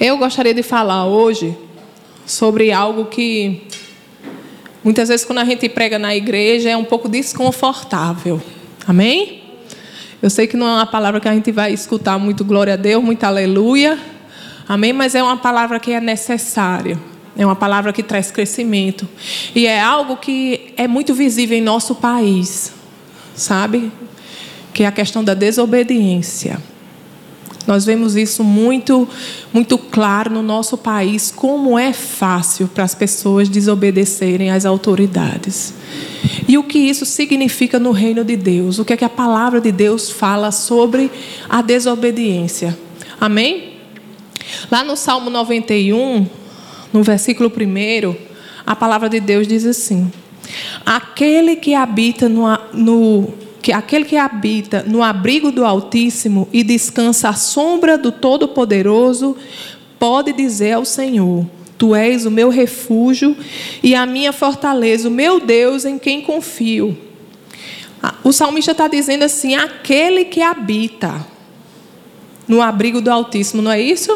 Eu gostaria de falar hoje sobre algo que muitas vezes quando a gente prega na igreja é um pouco desconfortável. Amém? Eu sei que não é uma palavra que a gente vai escutar muito glória a Deus, muito aleluia. Amém? Mas é uma palavra que é necessária. É uma palavra que traz crescimento. E é algo que é muito visível em nosso país. Sabe? Que é a questão da desobediência. Nós vemos isso muito, muito claro no nosso país, como é fácil para as pessoas desobedecerem às autoridades. E o que isso significa no reino de Deus? O que é que a palavra de Deus fala sobre a desobediência? Amém? Lá no Salmo 91, no versículo 1, a palavra de Deus diz assim: Aquele que habita no, no que aquele que habita no abrigo do Altíssimo e descansa à sombra do Todo-Poderoso, pode dizer ao Senhor: Tu és o meu refúgio e a minha fortaleza, o meu Deus em quem confio. O salmista está dizendo assim: aquele que habita no abrigo do Altíssimo, não é isso?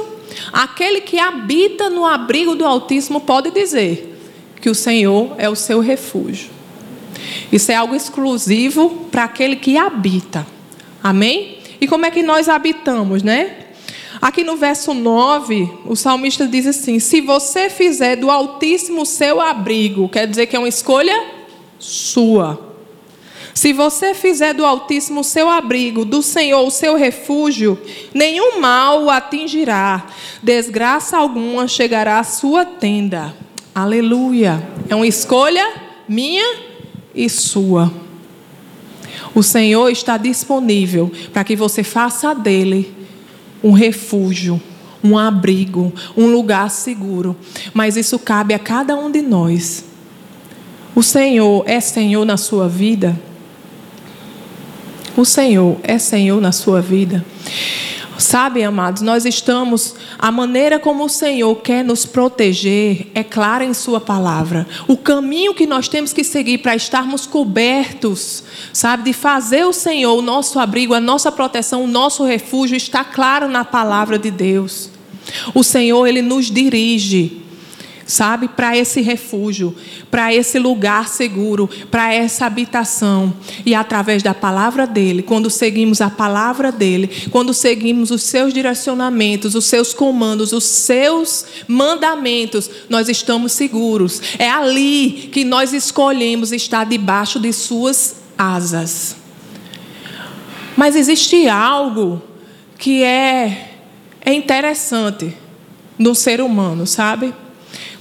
Aquele que habita no abrigo do Altíssimo pode dizer que o Senhor é o seu refúgio. Isso é algo exclusivo para aquele que habita. Amém? E como é que nós habitamos, né? Aqui no verso 9, o salmista diz assim: Se você fizer do Altíssimo seu abrigo, quer dizer que é uma escolha sua. Se você fizer do Altíssimo seu abrigo, do Senhor o seu refúgio, nenhum mal o atingirá, desgraça alguma chegará à sua tenda. Aleluia. É uma escolha minha e sua. O Senhor está disponível para que você faça dele um refúgio, um abrigo, um lugar seguro. Mas isso cabe a cada um de nós. O Senhor é Senhor na sua vida? O Senhor é Senhor na sua vida? Sabe, amados, nós estamos, a maneira como o Senhor quer nos proteger é clara em Sua palavra. O caminho que nós temos que seguir para estarmos cobertos, sabe, de fazer o Senhor o nosso abrigo, a nossa proteção, o nosso refúgio, está claro na palavra de Deus. O Senhor, Ele nos dirige sabe, para esse refúgio, para esse lugar seguro, para essa habitação. E através da palavra dele, quando seguimos a palavra dele, quando seguimos os seus direcionamentos, os seus comandos, os seus mandamentos, nós estamos seguros. É ali que nós escolhemos estar debaixo de suas asas. Mas existe algo que é, é interessante no ser humano, sabe?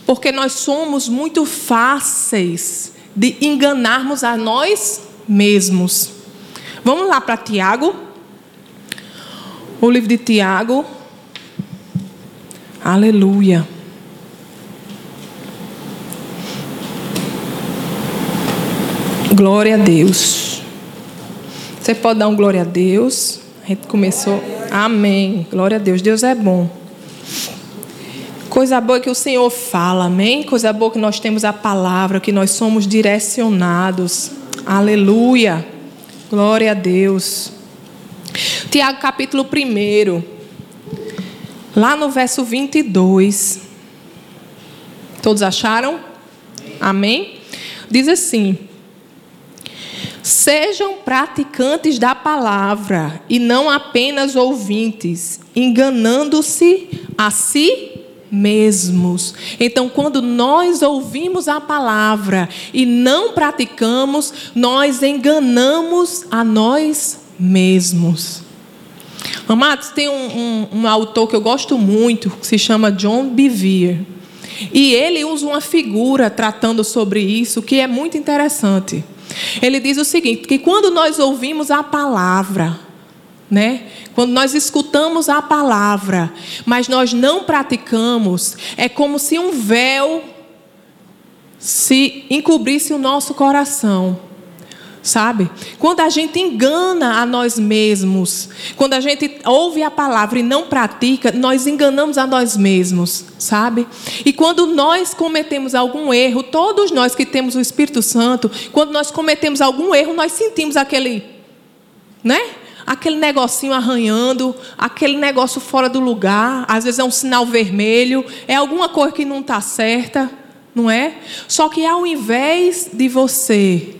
Porque nós somos muito fáceis de enganarmos a nós mesmos. Vamos lá para Tiago. O livro de Tiago. Aleluia. Glória a Deus. Você pode dar um glória a Deus? A gente começou. Amém. Glória a Deus. Deus é bom. Coisa boa que o Senhor fala, amém? Coisa boa que nós temos a palavra, que nós somos direcionados. Aleluia. Glória a Deus. Tiago capítulo 1. Lá no verso 22. Todos acharam? Amém? Diz assim: Sejam praticantes da palavra e não apenas ouvintes, enganando-se a si mesmos. Então, quando nós ouvimos a palavra e não praticamos, nós enganamos a nós mesmos. Amados, tem um, um, um autor que eu gosto muito, que se chama John Bevere. E ele usa uma figura tratando sobre isso que é muito interessante. Ele diz o seguinte: que quando nós ouvimos a palavra, né? Quando nós escutamos a palavra, mas nós não praticamos, é como se um véu se encobrisse o nosso coração. Sabe? Quando a gente engana a nós mesmos, quando a gente ouve a palavra e não pratica, nós enganamos a nós mesmos, sabe? E quando nós cometemos algum erro, todos nós que temos o Espírito Santo, quando nós cometemos algum erro, nós sentimos aquele, né? Aquele negocinho arranhando, aquele negócio fora do lugar, às vezes é um sinal vermelho, é alguma coisa que não está certa, não é? Só que ao invés de você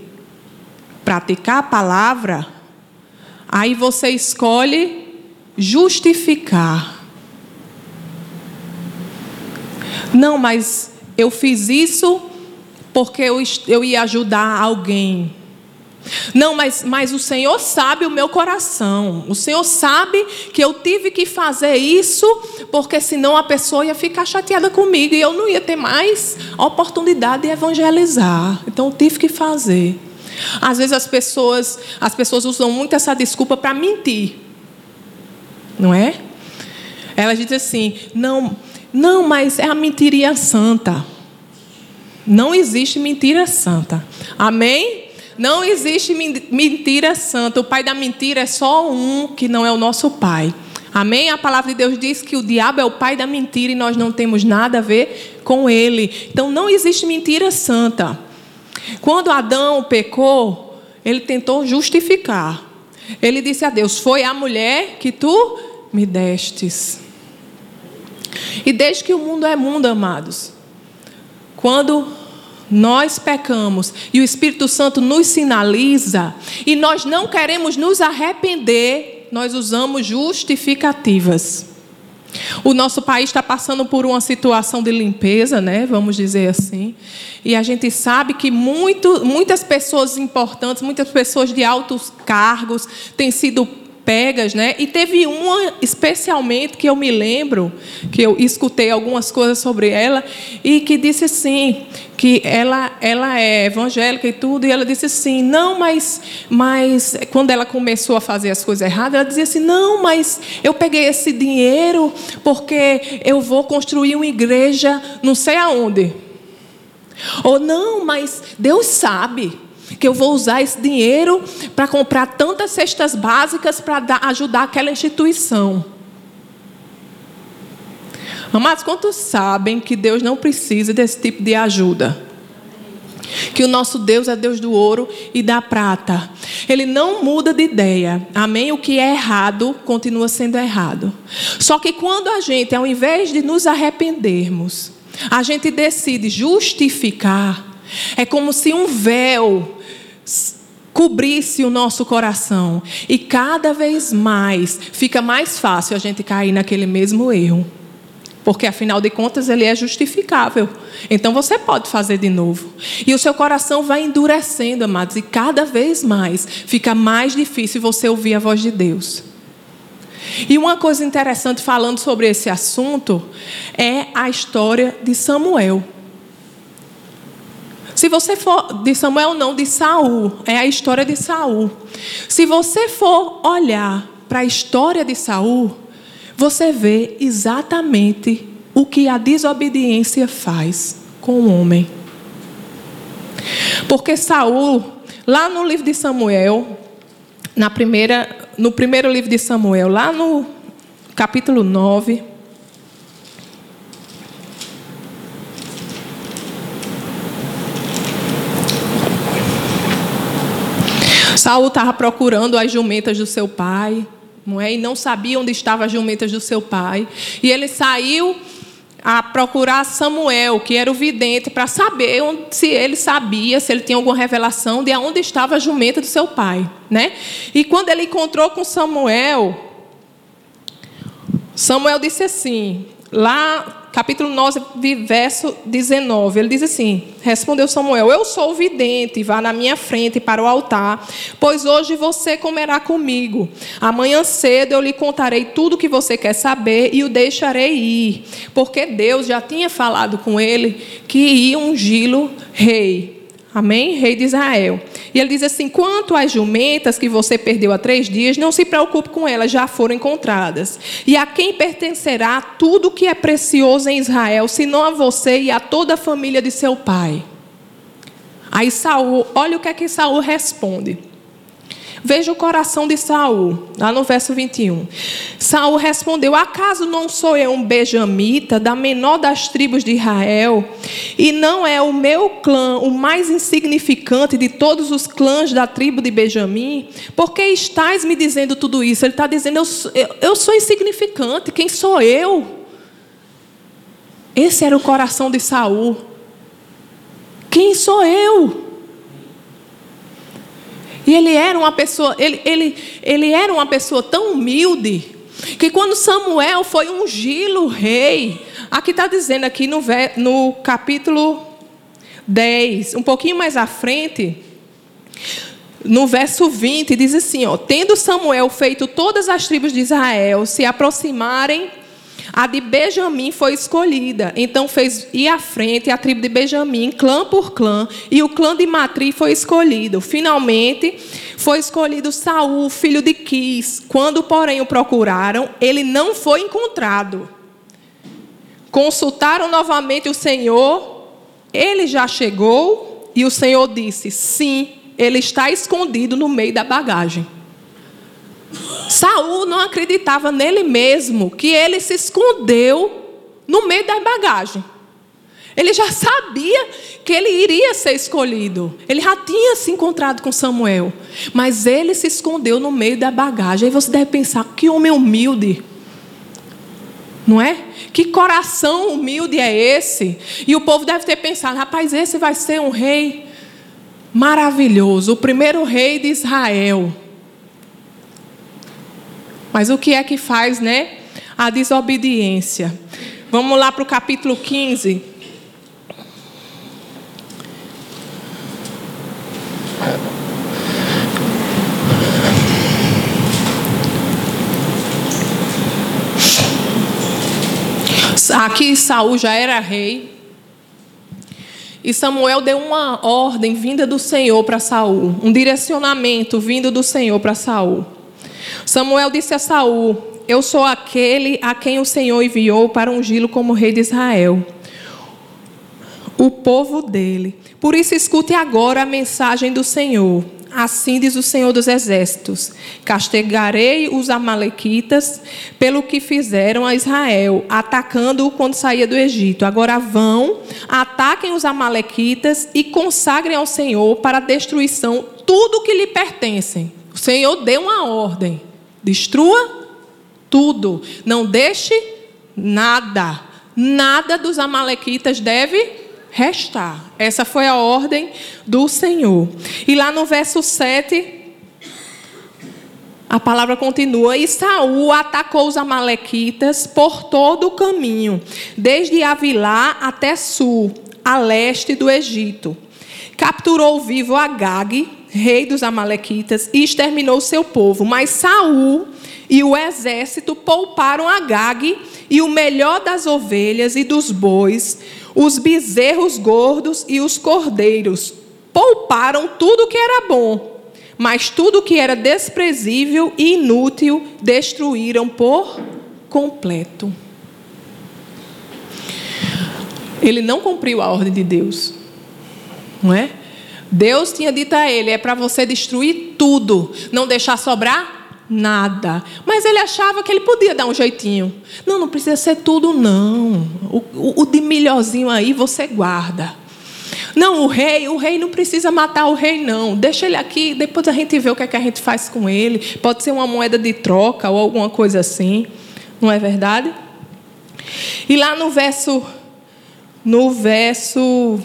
praticar a palavra, aí você escolhe justificar. Não, mas eu fiz isso porque eu, eu ia ajudar alguém. Não, mas, mas o Senhor sabe o meu coração. O Senhor sabe que eu tive que fazer isso, porque senão a pessoa ia ficar chateada comigo e eu não ia ter mais oportunidade de evangelizar. Então eu tive que fazer. Às vezes as pessoas, as pessoas usam muito essa desculpa para mentir. Não é? Elas dizem assim: "Não, não, mas é a mentiria santa". Não existe mentira santa. Amém? Não existe mentira santa. O pai da mentira é só um que não é o nosso pai. Amém? A palavra de Deus diz que o diabo é o pai da mentira e nós não temos nada a ver com ele. Então não existe mentira santa. Quando Adão pecou, ele tentou justificar. Ele disse a Deus: Foi a mulher que tu me destes. E desde que o mundo é mundo, amados, quando nós pecamos e o Espírito Santo nos sinaliza e nós não queremos nos arrepender, nós usamos justificativas. O nosso país está passando por uma situação de limpeza, né? Vamos dizer assim. E a gente sabe que muito, muitas pessoas importantes, muitas pessoas de altos cargos têm sido pegas, né? E teve uma especialmente que eu me lembro, que eu escutei algumas coisas sobre ela e que disse assim, que ela ela é evangélica e tudo, e ela disse assim: "Não, mas mas quando ela começou a fazer as coisas erradas, ela dizia assim: "Não, mas eu peguei esse dinheiro porque eu vou construir uma igreja não sei aonde". Ou não, mas Deus sabe que eu vou usar esse dinheiro para comprar tantas cestas básicas para ajudar aquela instituição. Amados, quantos sabem que Deus não precisa desse tipo de ajuda? Que o nosso Deus é Deus do ouro e da prata. Ele não muda de ideia. Amém? O que é errado continua sendo errado. Só que quando a gente, ao invés de nos arrependermos, a gente decide justificar, é como se um véu cobrisse o nosso coração. E cada vez mais fica mais fácil a gente cair naquele mesmo erro. Porque afinal de contas ele é justificável. Então você pode fazer de novo. E o seu coração vai endurecendo, amados, e cada vez mais fica mais difícil você ouvir a voz de Deus. E uma coisa interessante falando sobre esse assunto é a história de Samuel. Se você for de Samuel não, de Saul, é a história de Saul. Se você for olhar para a história de Saul, você vê exatamente o que a desobediência faz com o homem. Porque Saul, lá no livro de Samuel, na primeira, no primeiro livro de Samuel, lá no capítulo 9, Saul estava procurando as jumentas do seu pai, não é? E não sabia onde estavam as jumentas do seu pai. E ele saiu a procurar Samuel, que era o vidente, para saber se ele sabia, se ele tinha alguma revelação de onde estava a jumenta do seu pai, né? E quando ele encontrou com Samuel, Samuel disse assim: lá, capítulo 9, verso 19. Ele diz assim: Respondeu Samuel: Eu sou o vidente, vá na minha frente para o altar, pois hoje você comerá comigo. Amanhã cedo eu lhe contarei tudo o que você quer saber e o deixarei ir, porque Deus já tinha falado com ele que ia ungí-lo rei. Amém? Rei de Israel. E ele diz assim: quanto às jumentas que você perdeu há três dias, não se preocupe com elas, já foram encontradas. E a quem pertencerá tudo que é precioso em Israel, senão a você e a toda a família de seu pai? Aí Saul, olha o que é que Saul responde. Veja o coração de Saul, lá no verso 21. Saul respondeu: Acaso não sou eu um benjamita, da menor das tribos de Israel, e não é o meu clã o mais insignificante de todos os clãs da tribo de Benjamim? Por que estás me dizendo tudo isso? Ele está dizendo: eu, eu, eu sou insignificante, quem sou eu? Esse era o coração de Saul. Quem sou eu? E ele era uma pessoa, ele, ele, ele era uma pessoa tão humilde que quando Samuel foi ungí-lo rei, aqui está dizendo aqui no, no capítulo 10, um pouquinho mais à frente, no verso 20, diz assim: ó, Tendo Samuel feito todas as tribos de Israel se aproximarem a de Benjamim foi escolhida. Então fez ir à frente a tribo de Benjamim, clã por clã, e o clã de Matri foi escolhido. Finalmente foi escolhido Saul, filho de Quis. Quando, porém, o procuraram, ele não foi encontrado. Consultaram novamente o Senhor, ele já chegou, e o Senhor disse: Sim, ele está escondido no meio da bagagem. Saul não acreditava nele mesmo, que ele se escondeu no meio da bagagem. Ele já sabia que ele iria ser escolhido. Ele já tinha se encontrado com Samuel. Mas ele se escondeu no meio da bagagem. Aí você deve pensar: que homem humilde. Não é? Que coração humilde é esse? E o povo deve ter pensado: rapaz, esse vai ser um rei maravilhoso, o primeiro rei de Israel. Mas o que é que faz, né? A desobediência. Vamos lá para o capítulo 15. Aqui Saul já era rei. E Samuel deu uma ordem vinda do Senhor para Saul, um direcionamento vindo do Senhor para Saul. Samuel disse a Saul: Eu sou aquele a quem o Senhor enviou para ungí-lo como rei de Israel, o povo dele. Por isso, escute agora a mensagem do Senhor. Assim diz o Senhor dos Exércitos: Castigarei os Amalequitas pelo que fizeram a Israel, atacando-o quando saía do Egito. Agora vão, ataquem os Amalequitas e consagrem ao Senhor para a destruição tudo que lhe pertencem. O Senhor deu uma ordem: destrua tudo, não deixe nada. Nada dos amalequitas deve restar. Essa foi a ordem do Senhor. E lá no verso 7, a palavra continua: E Saul atacou os amalequitas por todo o caminho, desde Avilá até sul, a leste do Egito. Capturou vivo Agag, rei dos amalequitas, e exterminou seu povo. Mas Saul e o exército pouparam Agag e o melhor das ovelhas e dos bois, os bezerros gordos e os cordeiros. Pouparam tudo que era bom, mas tudo que era desprezível e inútil destruíram por completo. Ele não cumpriu a ordem de Deus, não é? Deus tinha dito a ele: é para você destruir tudo, não deixar sobrar nada. Mas ele achava que ele podia dar um jeitinho. Não, não precisa ser tudo, não. O, o, o de melhorzinho aí você guarda. Não, o rei, o rei não precisa matar o rei, não. Deixa ele aqui, depois a gente vê o que, é que a gente faz com ele. Pode ser uma moeda de troca ou alguma coisa assim. Não é verdade? E lá no verso. No verso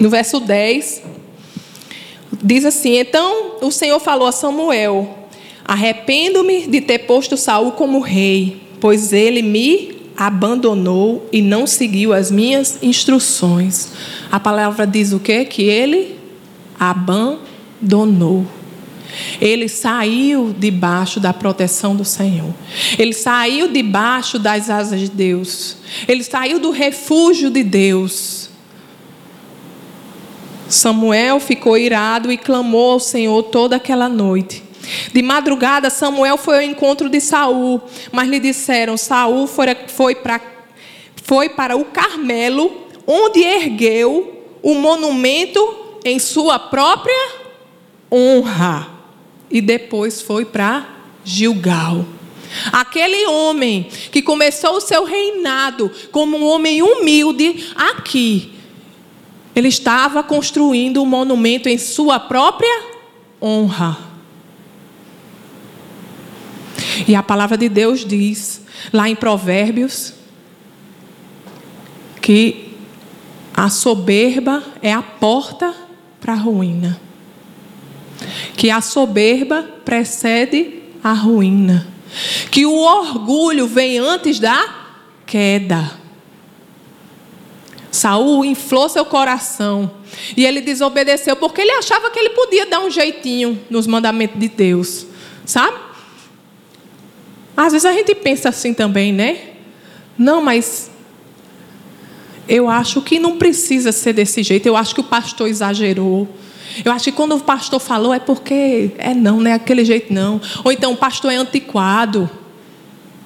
no verso 10, diz assim: Então o Senhor falou a Samuel: Arrependo-me de ter posto Saul como rei, pois ele me abandonou e não seguiu as minhas instruções. A palavra diz o quê? Que ele abandonou. Ele saiu debaixo da proteção do Senhor. Ele saiu debaixo das asas de Deus. Ele saiu do refúgio de Deus. Samuel ficou irado e clamou ao Senhor toda aquela noite. De madrugada, Samuel foi ao encontro de Saul, mas lhe disseram: Saul foi, foi, pra, foi para o Carmelo, onde ergueu o monumento em sua própria honra. E depois foi para Gilgal. Aquele homem que começou o seu reinado como um homem humilde, aqui, ele estava construindo um monumento em sua própria honra. E a palavra de Deus diz, lá em Provérbios, que a soberba é a porta para a ruína. Que a soberba precede a ruína. Que o orgulho vem antes da queda. Saul inflou seu coração e ele desobedeceu porque ele achava que ele podia dar um jeitinho nos mandamentos de Deus, sabe? Às vezes a gente pensa assim também, né? Não, mas eu acho que não precisa ser desse jeito. Eu acho que o pastor exagerou. Eu acho que quando o pastor falou é porque é não, não é aquele jeito não. Ou então o pastor é antiquado.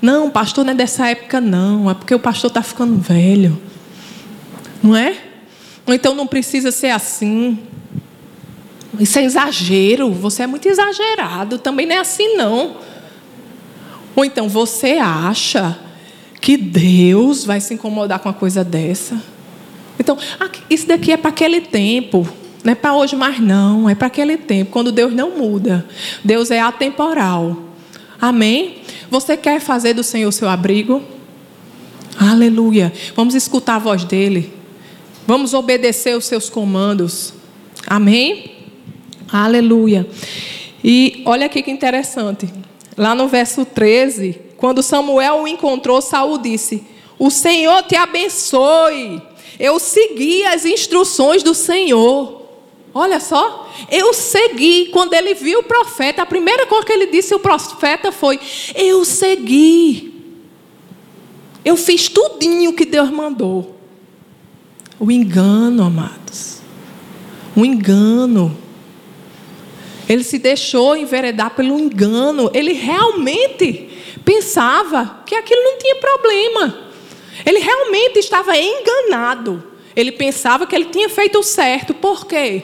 Não, o pastor não é dessa época não. É porque o pastor está ficando velho. Não é? Ou então não precisa ser assim. Isso é exagero. Você é muito exagerado. Também não é assim não. Ou então você acha que Deus vai se incomodar com uma coisa dessa? Então, isso daqui é para aquele tempo. Não é para hoje mais, não. É para aquele tempo, quando Deus não muda. Deus é atemporal. Amém? Você quer fazer do Senhor seu abrigo? Aleluia. Vamos escutar a voz dele. Vamos obedecer os seus comandos. Amém? Aleluia. E olha aqui que interessante. Lá no verso 13, quando Samuel o encontrou, Saul disse: O Senhor te abençoe. Eu segui as instruções do Senhor. Olha só, eu segui. Quando ele viu o profeta, a primeira coisa que ele disse ao profeta foi: Eu segui. Eu fiz tudinho que Deus mandou. O engano, amados. O engano. Ele se deixou enveredar pelo engano. Ele realmente pensava que aquilo não tinha problema. Ele realmente estava enganado. Ele pensava que ele tinha feito o certo. Por quê?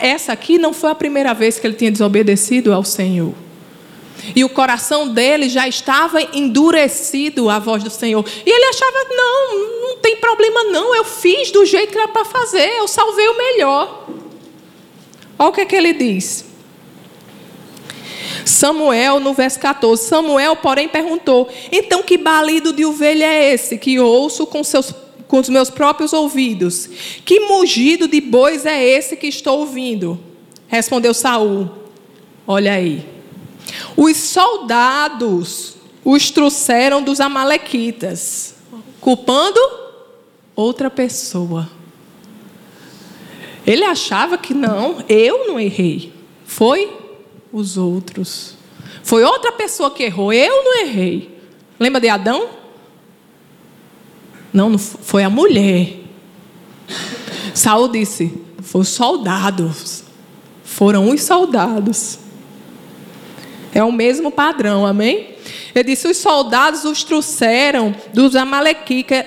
Essa aqui não foi a primeira vez que ele tinha desobedecido ao Senhor. E o coração dele já estava endurecido à voz do Senhor. E ele achava: não, não tem problema, não. Eu fiz do jeito que era para fazer. Eu salvei o melhor. Olha o que, é que ele diz. Samuel, no verso 14: Samuel, porém, perguntou: Então que balido de ovelha é esse que ouço com seus com os meus próprios ouvidos. Que mugido de bois é esse que estou ouvindo? Respondeu Saul. Olha aí. Os soldados os trouxeram dos amalequitas, culpando outra pessoa. Ele achava que não, eu não errei. Foi os outros. Foi outra pessoa que errou, eu não errei. Lembra de Adão? Não, não foi a mulher. Saul disse: foi os soldados. Foram os soldados. É o mesmo padrão, amém? Ele disse: os soldados os trouxeram dos amalequitas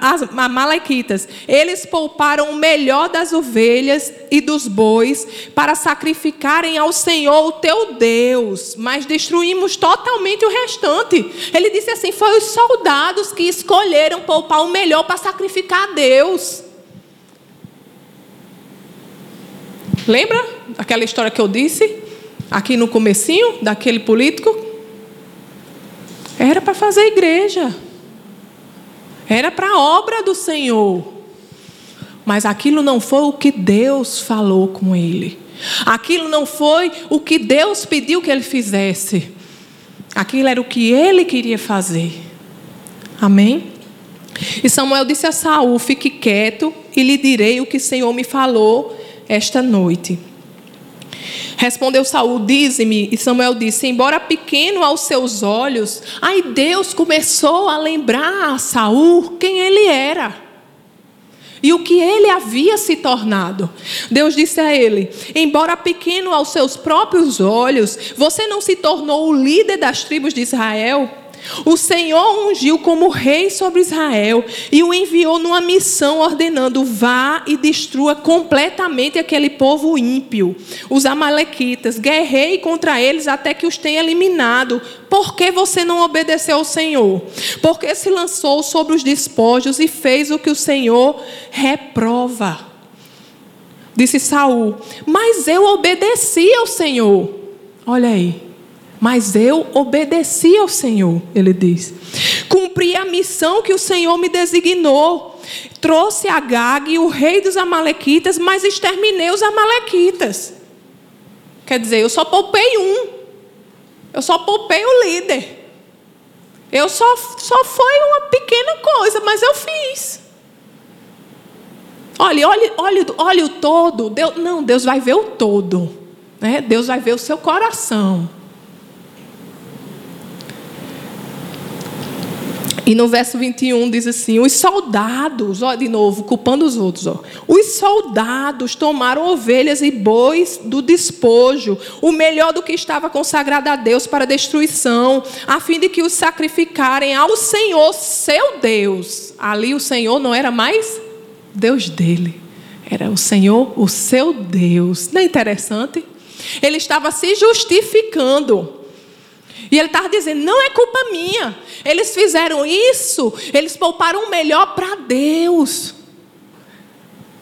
as Amalequitas. Eles pouparam o melhor das ovelhas e dos bois para sacrificarem ao Senhor, o teu Deus, mas destruímos totalmente o restante. Ele disse assim: foi os soldados que escolheram poupar o melhor para sacrificar a Deus. Lembra aquela história que eu disse aqui no comecinho daquele político? Era para fazer igreja. Era para a obra do Senhor. Mas aquilo não foi o que Deus falou com ele. Aquilo não foi o que Deus pediu que ele fizesse. Aquilo era o que ele queria fazer. Amém? E Samuel disse a Saul: Fique quieto e lhe direi o que o Senhor me falou esta noite. Respondeu Saul: Dize-me. E Samuel disse: Embora pequeno aos seus olhos, aí Deus começou a lembrar a Saul quem ele era. E o que ele havia se tornado. Deus disse a ele: Embora pequeno aos seus próprios olhos, você não se tornou o líder das tribos de Israel. O Senhor ungiu como rei sobre Israel e o enviou numa missão ordenando: vá e destrua completamente aquele povo ímpio, os amalequitas, guerrei contra eles até que os tenha eliminado. Por que você não obedeceu ao Senhor? Porque se lançou sobre os despojos e fez o que o Senhor reprova. Disse Saul: Mas eu obedeci ao Senhor. Olha aí. Mas eu obedeci ao Senhor, ele diz. Cumpri a missão que o Senhor me designou. Trouxe a Gag, o rei dos Amalequitas, mas exterminei os Amalequitas. Quer dizer, eu só poupei um. Eu só poupei o líder. Eu só, só foi uma pequena coisa, mas eu fiz. Olha, olha, olha, olha o todo. Deus, não, Deus vai ver o todo. Né? Deus vai ver o seu coração. E no verso 21 diz assim: os soldados, ó, de novo, culpando os outros, ó, os soldados tomaram ovelhas e bois do despojo, o melhor do que estava consagrado a Deus para destruição, a fim de que os sacrificarem ao Senhor, seu Deus. Ali o Senhor não era mais Deus dele, era o Senhor, o seu Deus. Não é interessante? Ele estava se justificando. E ele estava dizendo: não é culpa minha. Eles fizeram isso, eles pouparam o melhor para Deus.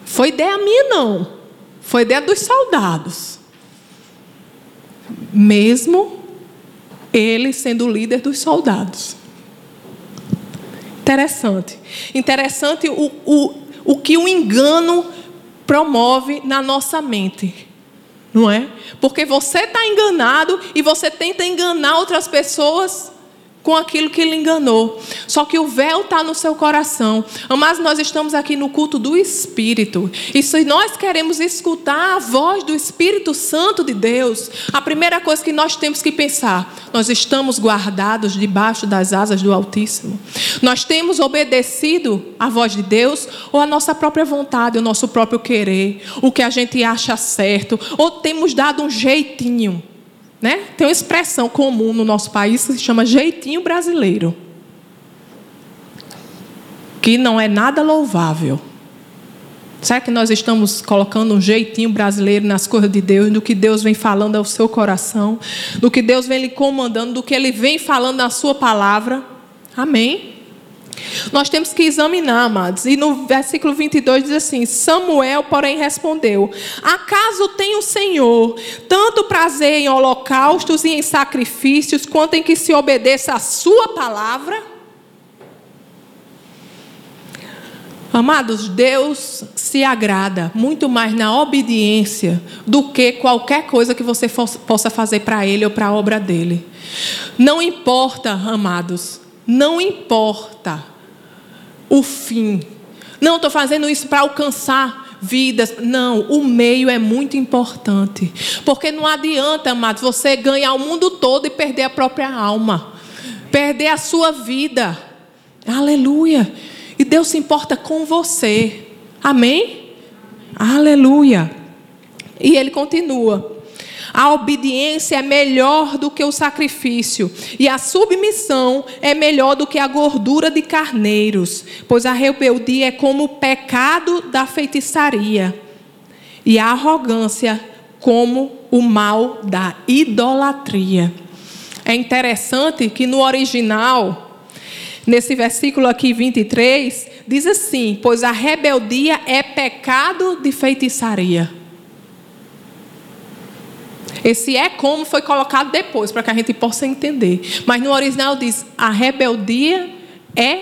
Foi ideia minha, não. Foi ideia dos soldados. Mesmo ele sendo o líder dos soldados. Interessante. Interessante o, o, o que o engano promove na nossa mente. Não é? Porque você está enganado e você tenta enganar outras pessoas com aquilo que lhe enganou. Só que o véu está no seu coração. Mas nós estamos aqui no culto do Espírito. E se nós queremos escutar a voz do Espírito Santo de Deus, a primeira coisa que nós temos que pensar: nós estamos guardados debaixo das asas do Altíssimo. Nós temos obedecido à voz de Deus ou a nossa própria vontade, o nosso próprio querer, o que a gente acha certo, ou temos dado um jeitinho né? Tem uma expressão comum no nosso país que se chama jeitinho brasileiro. Que não é nada louvável. Será que nós estamos colocando um jeitinho brasileiro nas coisas de Deus, do que Deus vem falando ao seu coração, do que Deus vem lhe comandando, do que Ele vem falando na sua palavra? Amém? Nós temos que examinar, amados. E no versículo 22 diz assim: Samuel, porém, respondeu: Acaso tem o Senhor tanto prazer em holocaustos e em sacrifícios, quanto em que se obedeça a Sua palavra? Amados, Deus se agrada muito mais na obediência do que qualquer coisa que você possa fazer para Ele ou para a obra dele. Não importa, amados, não importa o fim. Não, estou fazendo isso para alcançar vidas. Não, o meio é muito importante. Porque não adianta, amados, você ganhar o mundo todo e perder a própria alma, perder a sua vida. Aleluia. E Deus se importa com você. Amém? Aleluia. E ele continua. A obediência é melhor do que o sacrifício, e a submissão é melhor do que a gordura de carneiros, pois a rebeldia é como o pecado da feitiçaria, e a arrogância como o mal da idolatria. É interessante que no original, nesse versículo aqui 23, diz assim: Pois a rebeldia é pecado de feitiçaria. Esse é como foi colocado depois, para que a gente possa entender. Mas no original diz: a rebeldia é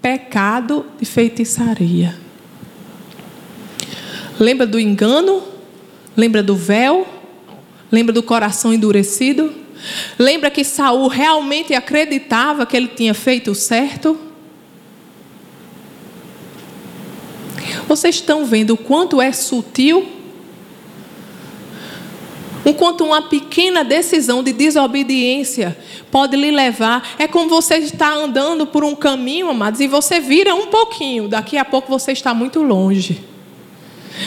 pecado de feitiçaria. Lembra do engano? Lembra do véu? Lembra do coração endurecido? Lembra que Saul realmente acreditava que ele tinha feito o certo? Vocês estão vendo o quanto é sutil Enquanto uma pequena decisão de desobediência pode lhe levar, é como você está andando por um caminho, amados, e você vira um pouquinho, daqui a pouco você está muito longe.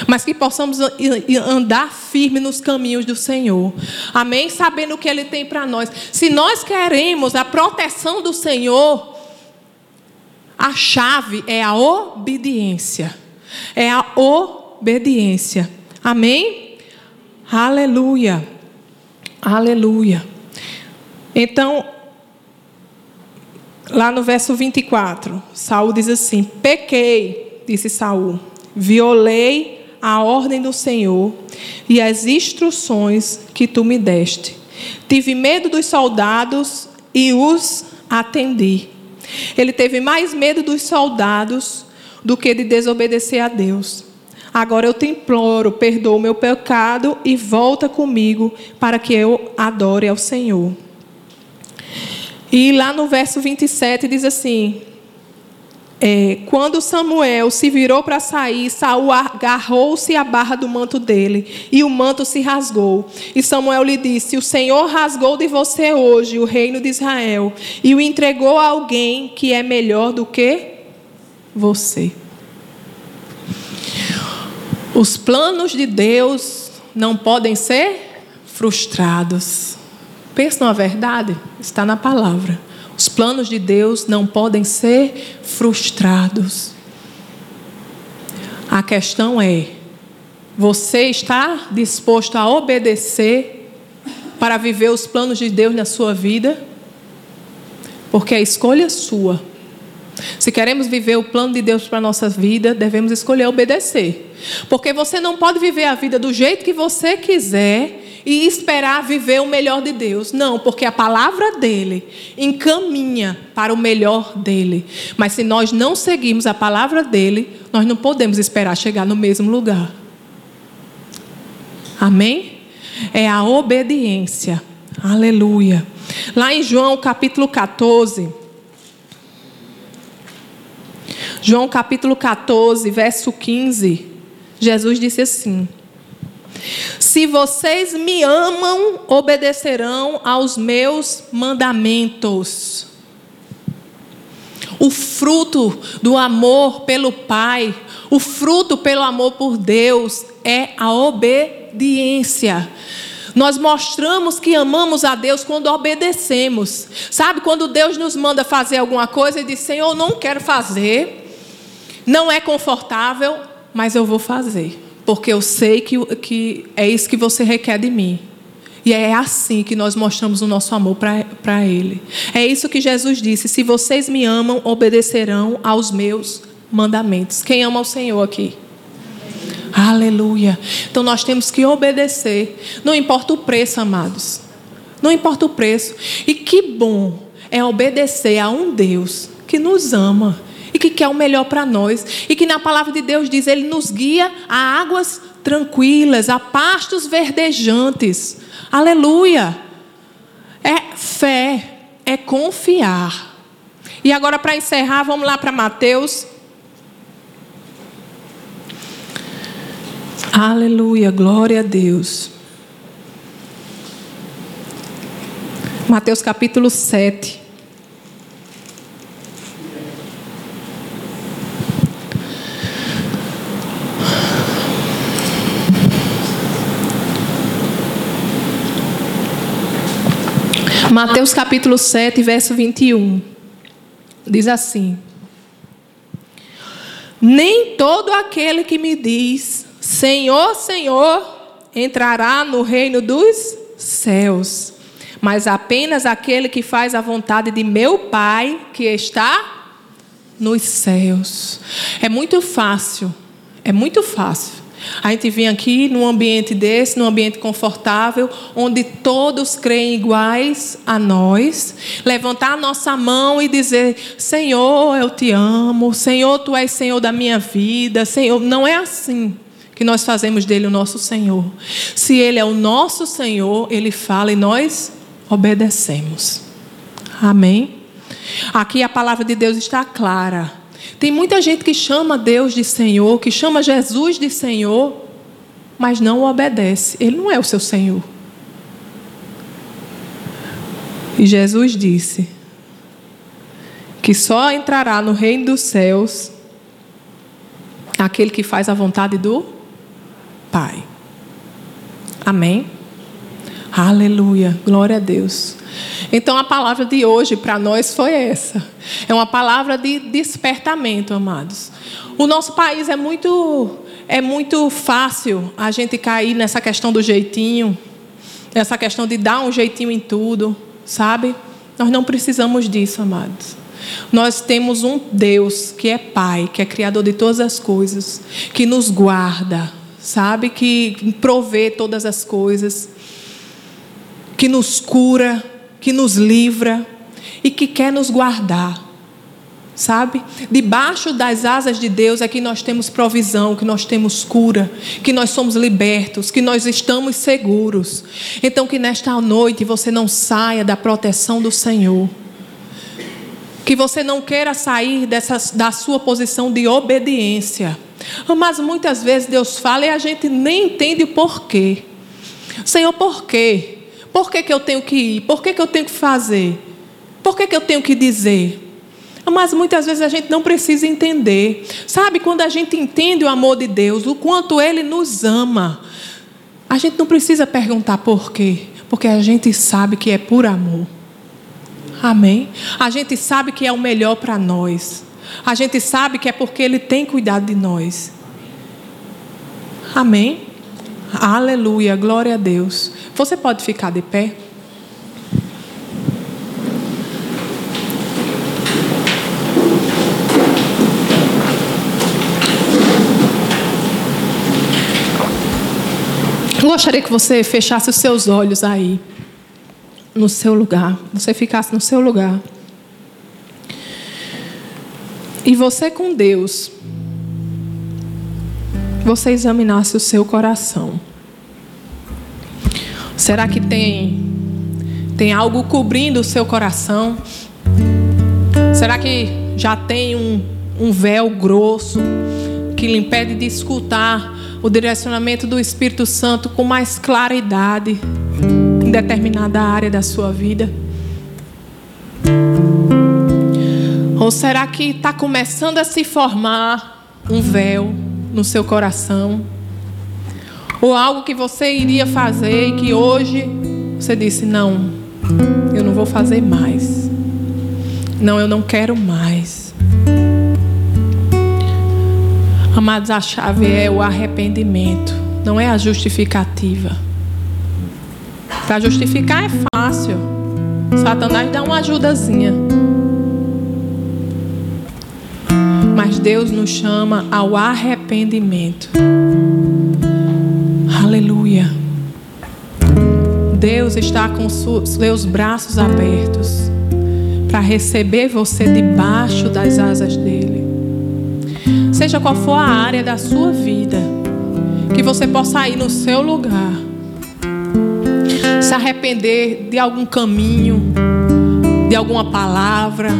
mas que possamos andar firme nos caminhos do Senhor. Amém? Sabendo o que Ele tem para nós. Se nós queremos a proteção do Senhor, a chave é a obediência. É a obediência. Amém? Aleluia. Aleluia. Então, lá no verso 24, Saul diz assim: Pequei, disse Saul violei a ordem do Senhor e as instruções que tu me deste. Tive medo dos soldados e os atendi. Ele teve mais medo dos soldados do que de desobedecer a Deus. Agora eu te imploro, perdoa o meu pecado e volta comigo para que eu adore ao Senhor. E lá no verso 27 diz assim: é, quando Samuel se virou para sair, Saul agarrou-se à barra do manto dele e o manto se rasgou. E Samuel lhe disse: O Senhor rasgou de você hoje o reino de Israel e o entregou a alguém que é melhor do que você. Os planos de Deus não podem ser frustrados. Pensa numa verdade? Está na palavra. Os planos de Deus não podem ser frustrados. A questão é: você está disposto a obedecer para viver os planos de Deus na sua vida? Porque a escolha é sua. Se queremos viver o plano de Deus para a nossa vida, devemos escolher obedecer. Porque você não pode viver a vida do jeito que você quiser e esperar viver o melhor de Deus. Não, porque a palavra dele encaminha para o melhor dele. Mas se nós não seguirmos a palavra dele, nós não podemos esperar chegar no mesmo lugar. Amém? É a obediência. Aleluia. Lá em João capítulo 14. João capítulo 14, verso 15. Jesus disse assim: se vocês me amam, obedecerão aos meus mandamentos. O fruto do amor pelo Pai, o fruto pelo amor por Deus é a obediência. Nós mostramos que amamos a Deus quando obedecemos. Sabe, quando Deus nos manda fazer alguma coisa e diz: Senhor, não quero fazer, não é confortável, mas eu vou fazer porque eu sei que, que é isso que você requer de mim. E é assim que nós mostramos o nosso amor para Ele. É isso que Jesus disse: se vocês me amam, obedecerão aos meus mandamentos. Quem ama o Senhor aqui? Aleluia. Então nós temos que obedecer. Não importa o preço, amados. Não importa o preço. E que bom é obedecer a um Deus que nos ama e que quer o melhor para nós. E que na palavra de Deus diz: Ele nos guia a águas tranquilas, a pastos verdejantes. Aleluia! É fé, é confiar. E agora, para encerrar, vamos lá para Mateus. Aleluia, glória a Deus. Mateus capítulo 7. Mateus capítulo 7, verso 21. Diz assim: Nem todo aquele que me diz, Senhor, Senhor, entrará no reino dos céus, mas apenas aquele que faz a vontade de meu Pai que está nos céus. É muito fácil, é muito fácil a gente vem aqui num ambiente desse, num ambiente confortável, onde todos creem iguais a nós, levantar a nossa mão e dizer: Senhor, eu te amo, Senhor, tu és Senhor da minha vida, Senhor. Não é assim que nós fazemos dele o nosso Senhor. Se ele é o nosso Senhor, ele fala e nós obedecemos. Amém? Aqui a palavra de Deus está clara. Tem muita gente que chama Deus de Senhor, que chama Jesus de Senhor, mas não o obedece. Ele não é o seu Senhor. E Jesus disse que só entrará no reino dos céus aquele que faz a vontade do Pai. Amém? Aleluia, glória a Deus. Então a palavra de hoje para nós foi essa. É uma palavra de despertamento, amados. O nosso país é muito é muito fácil a gente cair nessa questão do jeitinho, nessa questão de dar um jeitinho em tudo, sabe? Nós não precisamos disso, amados. Nós temos um Deus que é Pai, que é Criador de todas as coisas, que nos guarda, sabe? Que provê todas as coisas, que nos cura, que nos livra e que quer nos guardar. Sabe? Debaixo das asas de Deus é que nós temos provisão, que nós temos cura, que nós somos libertos, que nós estamos seguros. Então, que nesta noite você não saia da proteção do Senhor. Que você não queira sair dessa, da sua posição de obediência. Mas muitas vezes Deus fala e a gente nem entende o porquê. Senhor, por quê? Por que, que eu tenho que ir? Por que, que eu tenho que fazer? Por que, que eu tenho que dizer? Mas muitas vezes a gente não precisa entender. Sabe, quando a gente entende o amor de Deus, o quanto Ele nos ama, a gente não precisa perguntar por quê, porque a gente sabe que é por amor. Amém? A gente sabe que é o melhor para nós. A gente sabe que é porque Ele tem cuidado de nós. Amém? Aleluia, glória a Deus. Você pode ficar de pé? Eu gostaria que você fechasse os seus olhos aí, no seu lugar. Você ficasse no seu lugar. E você com Deus, você examinasse o seu coração. Será que tem tem algo cobrindo o seu coração? Será que já tem um, um véu grosso que lhe impede de escutar o direcionamento do Espírito Santo com mais claridade em determinada área da sua vida? Ou será que está começando a se formar um véu no seu coração? Ou algo que você iria fazer e que hoje você disse: não, eu não vou fazer mais. Não, eu não quero mais. Amados, a chave é o arrependimento, não é a justificativa. Para justificar é fácil. Satanás dá uma ajudazinha. Mas Deus nos chama ao arrependimento. Aleluia. Deus está com seus braços abertos para receber você debaixo das asas dele. Seja qual for a área da sua vida, que você possa ir no seu lugar, se arrepender de algum caminho, de alguma palavra,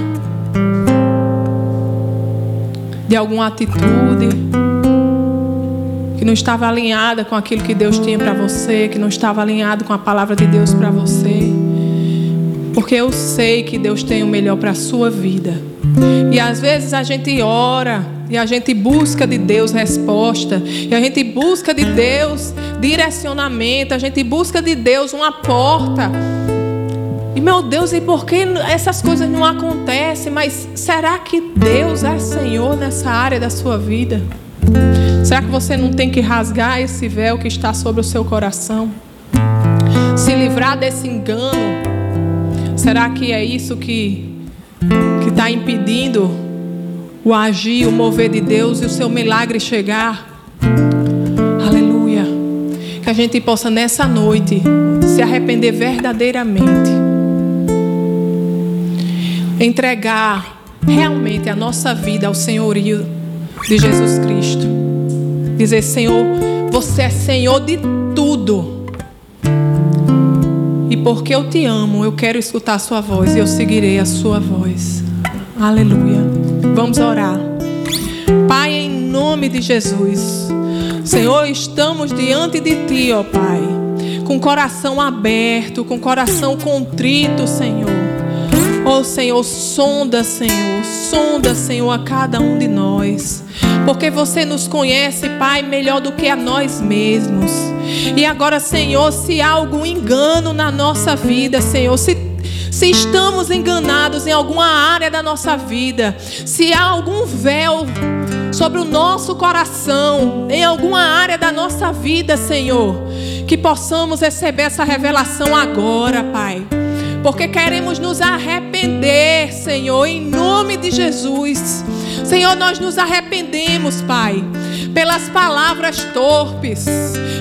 de alguma atitude que não estava alinhada com aquilo que Deus tinha para você, que não estava alinhado com a palavra de Deus para você. Porque eu sei que Deus tem o melhor para a sua vida. E às vezes a gente ora e a gente busca de Deus resposta, e a gente busca de Deus direcionamento, a gente busca de Deus uma porta. E meu Deus, e por que essas coisas não acontecem? Mas será que Deus é Senhor nessa área da sua vida? Será que você não tem que rasgar esse véu que está sobre o seu coração? Se livrar desse engano? Será que é isso que que está impedindo o agir, o mover de Deus e o seu milagre chegar. Aleluia. Que a gente possa nessa noite se arrepender verdadeiramente. Entregar realmente a nossa vida ao senhorio de Jesus Cristo. Dizer, Senhor, você é Senhor de tudo. E porque eu te amo, eu quero escutar a sua voz e eu seguirei a sua voz. Aleluia. Vamos orar. Pai, em nome de Jesus. Senhor, estamos diante de Ti, ó Pai, com coração aberto, com coração contrito, Senhor. Ó Oh Senhor, sonda, Senhor, sonda, Senhor, a cada um de nós. Porque você nos conhece, Pai, melhor do que a nós mesmos. E agora, Senhor, se há algum engano na nossa vida, Senhor, se se estamos enganados em alguma área da nossa vida, se há algum véu sobre o nosso coração, em alguma área da nossa vida, Senhor, que possamos receber essa revelação agora, Pai. Porque queremos nos arrepender, Senhor, em nome de Jesus. Senhor, nós nos arrependemos, Pai, pelas palavras torpes,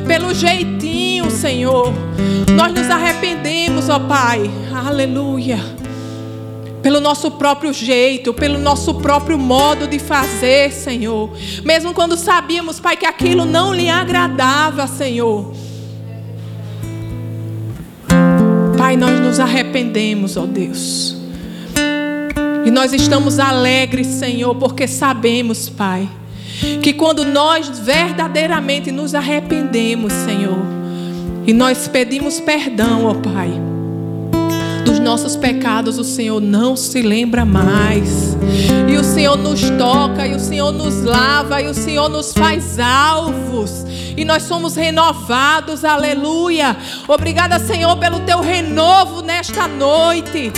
pelo jeitinho, Senhor. Nós nos arrependemos, ó Pai, aleluia, pelo nosso próprio jeito, pelo nosso próprio modo de fazer, Senhor. Mesmo quando sabíamos, Pai, que aquilo não lhe agradava, Senhor. Pai, nós nos arrependemos, ó Deus. E nós estamos alegres, Senhor, porque sabemos, Pai, que quando nós verdadeiramente nos arrependemos, Senhor, e nós pedimos perdão, ó Pai, dos nossos pecados, o Senhor não se lembra mais. E o Senhor nos toca, e o Senhor nos lava, e o Senhor nos faz alvos. E nós somos renovados, aleluia. Obrigada, Senhor, pelo teu renovo nesta noite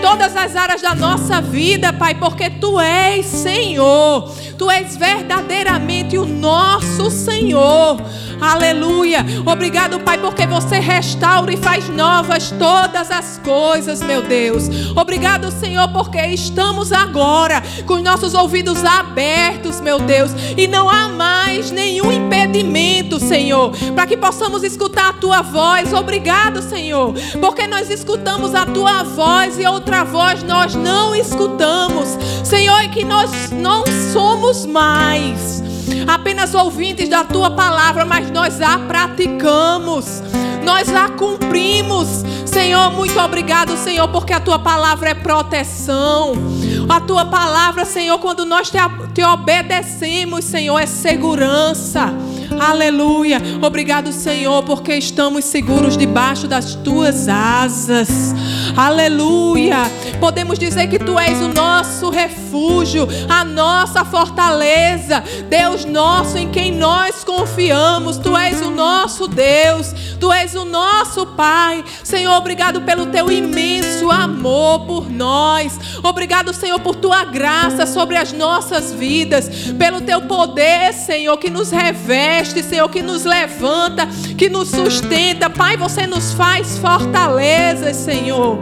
todas as áreas da nossa vida, Pai, porque Tu és Senhor, Tu és verdadeiramente o nosso Senhor. Aleluia. Obrigado, Pai, porque você restaura e faz novas todas as coisas, meu Deus. Obrigado, Senhor, porque estamos agora com os nossos ouvidos abertos, meu Deus, e não há mais nenhum impedimento, Senhor, para que possamos escutar a tua voz. Obrigado, Senhor, porque nós escutamos a tua voz e outra voz nós não escutamos. Senhor, que nós não somos mais apenas ouvintes da tua palavra, mas nós a praticamos, nós a cumprimos. Senhor, muito obrigado, Senhor, porque a tua palavra é proteção. A tua palavra, Senhor, quando nós te, te obedecemos, Senhor, é segurança. Aleluia. Obrigado, Senhor, porque estamos seguros debaixo das tuas asas. Aleluia. Podemos dizer que tu és o nosso refúgio, a nossa fortaleza. Deus nosso em quem nós confiamos. Tu és o nosso Deus. Tu és o nosso Pai. Senhor, obrigado pelo teu imenso amor por nós. Obrigado, Senhor, por tua graça sobre as nossas vidas, pelo teu poder, Senhor, que nos reveste, Senhor, que nos levanta, que nos sustenta. Pai, você nos faz fortalezas, Senhor.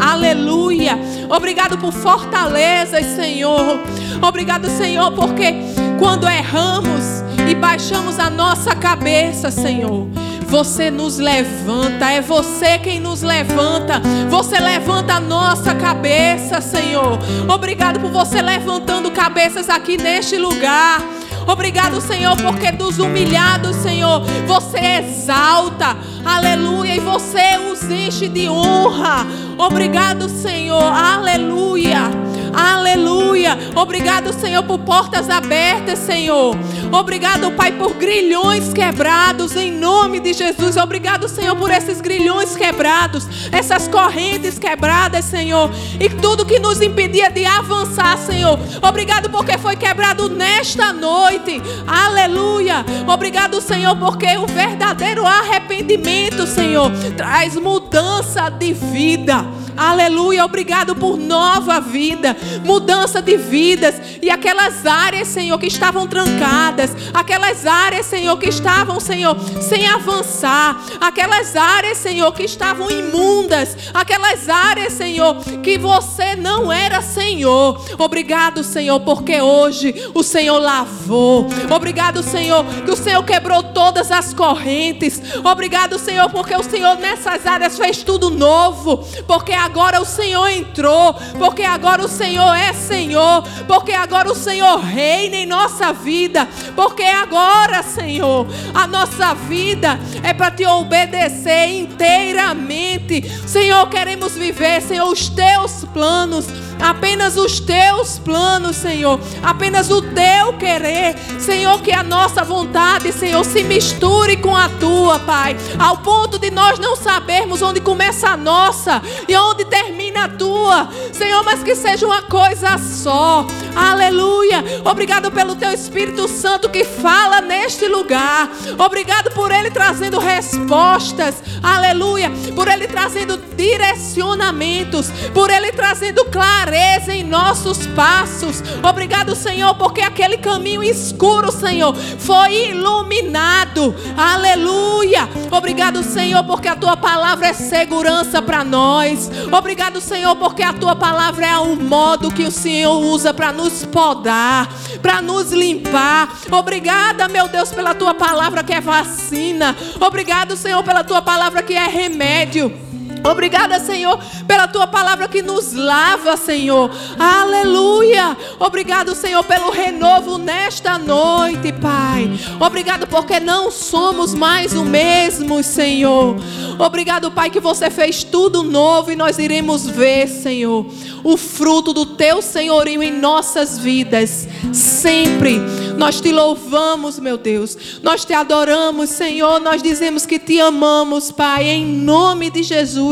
Aleluia. Obrigado por fortalezas, Senhor. Obrigado, Senhor, porque quando erramos e baixamos a nossa cabeça, Senhor, você nos levanta, é você quem nos levanta. Você levanta a nossa cabeça, Senhor. Obrigado por você levantando cabeças aqui neste lugar. Obrigado, Senhor, porque dos humilhados, Senhor, você exalta. Aleluia. E você os enche de honra. Obrigado, Senhor. Aleluia. Aleluia. Obrigado, Senhor, por portas abertas, Senhor. Obrigado, Pai, por grilhões quebrados em nome de Jesus. Obrigado, Senhor, por esses grilhões quebrados, essas correntes quebradas, Senhor. E tudo que nos impedia de avançar, Senhor. Obrigado porque foi quebrado nesta noite. Aleluia. Obrigado, Senhor, porque o verdadeiro arrependimento, Senhor, traz mudança de vida. Aleluia, obrigado por nova vida, mudança de vidas e aquelas áreas, Senhor, que estavam trancadas, aquelas áreas, Senhor, que estavam, Senhor, sem avançar, aquelas áreas, Senhor, que estavam imundas, aquelas áreas, Senhor, que você não era Senhor. Obrigado, Senhor, porque hoje o Senhor lavou. Obrigado, Senhor, que o Senhor quebrou todas as correntes. Obrigado, Senhor, porque o Senhor nessas áreas fez tudo novo, porque agora o Senhor entrou, porque agora o Senhor é Senhor, porque agora o Senhor reina em nossa vida, porque agora, Senhor, a nossa vida é para te obedecer inteiramente. Senhor, queremos viver, Senhor, os teus planos apenas os teus planos, Senhor, apenas o teu querer, Senhor, que a nossa vontade, Senhor, se misture com a tua, Pai, ao ponto de nós não sabermos onde começa a nossa e onde termina a tua, Senhor, mas que seja uma coisa só, aleluia. Obrigado pelo teu Espírito Santo que fala neste lugar, obrigado por ele trazendo respostas, aleluia, por ele trazendo direcionamentos, por ele trazendo clareza em nossos passos. Obrigado, Senhor, porque aquele caminho escuro, Senhor, foi iluminado. Aleluia. Obrigado, Senhor, porque a tua palavra é segurança para nós. Obrigado, Senhor, porque a tua palavra é o modo que o Senhor usa para nos podar, para nos limpar. Obrigada, meu Deus, pela tua palavra que é vacina. Obrigado, Senhor, pela tua palavra que é remédio. Obrigada, Senhor, pela tua palavra que nos lava, Senhor. Aleluia. Obrigado, Senhor, pelo renovo nesta noite, Pai. Obrigado porque não somos mais o mesmo, Senhor. Obrigado, Pai, que você fez tudo novo e nós iremos ver, Senhor, o fruto do teu senhorio em nossas vidas. Sempre. Nós te louvamos, meu Deus. Nós te adoramos, Senhor. Nós dizemos que te amamos, Pai, em nome de Jesus.